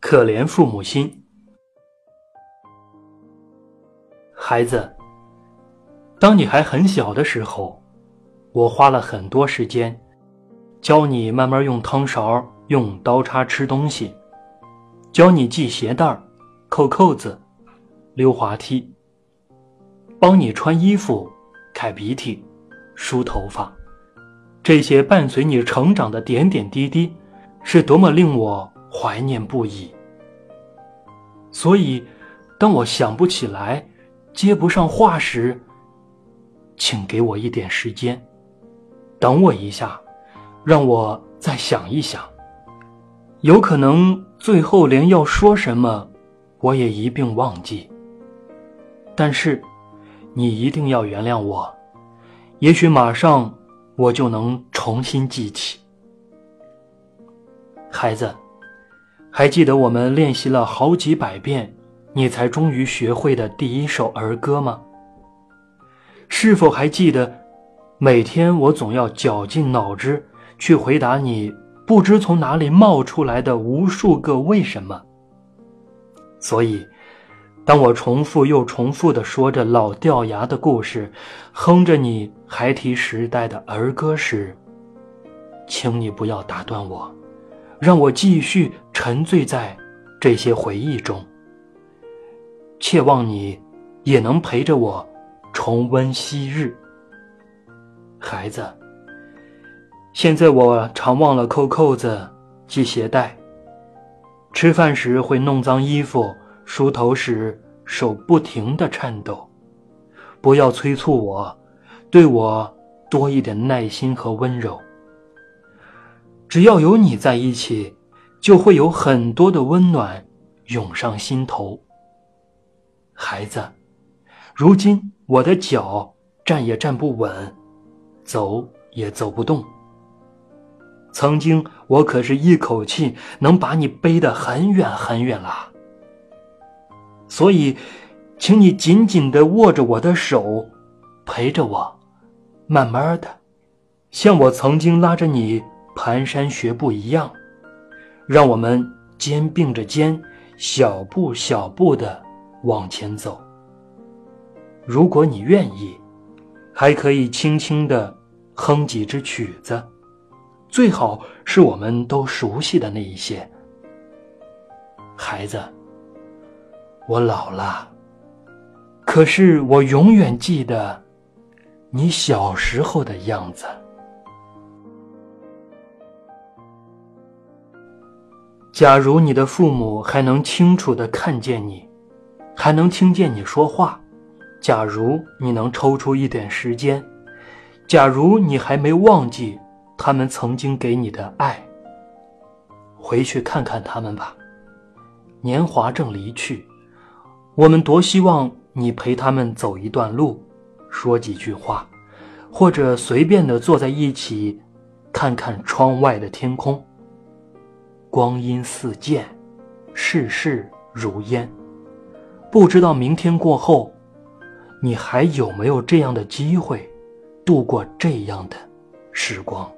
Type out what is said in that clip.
可怜父母心。孩子，当你还很小的时候，我花了很多时间教你慢慢用汤勺、用刀叉吃东西，教你系鞋带、扣扣子、溜滑梯，帮你穿衣服、揩鼻涕、梳头发。这些伴随你成长的点点滴滴，是多么令我怀念不已。所以，当我想不起来、接不上话时，请给我一点时间，等我一下，让我再想一想。有可能最后连要说什么，我也一并忘记。但是，你一定要原谅我。也许马上。我就能重新记起，孩子，还记得我们练习了好几百遍，你才终于学会的第一首儿歌吗？是否还记得，每天我总要绞尽脑汁去回答你不知从哪里冒出来的无数个为什么？所以。当我重复又重复地说着老掉牙的故事，哼着你孩提时代的儿歌时，请你不要打断我，让我继续沉醉在这些回忆中。切望你也能陪着我重温昔日。孩子，现在我常忘了扣扣子、系鞋带，吃饭时会弄脏衣服。梳头时手不停的颤抖，不要催促我，对我多一点耐心和温柔。只要有你在一起，就会有很多的温暖涌上心头。孩子，如今我的脚站也站不稳，走也走不动。曾经我可是一口气能把你背得很远很远啦。所以，请你紧紧地握着我的手，陪着我，慢慢的，像我曾经拉着你蹒跚学步一样，让我们肩并着肩，小步小步的往前走。如果你愿意，还可以轻轻地哼几支曲子，最好是我们都熟悉的那一些，孩子。我老了，可是我永远记得你小时候的样子。假如你的父母还能清楚的看见你，还能听见你说话，假如你能抽出一点时间，假如你还没忘记他们曾经给你的爱，回去看看他们吧。年华正离去。我们多希望你陪他们走一段路，说几句话，或者随便的坐在一起，看看窗外的天空。光阴似箭，世事如烟，不知道明天过后，你还有没有这样的机会，度过这样的时光。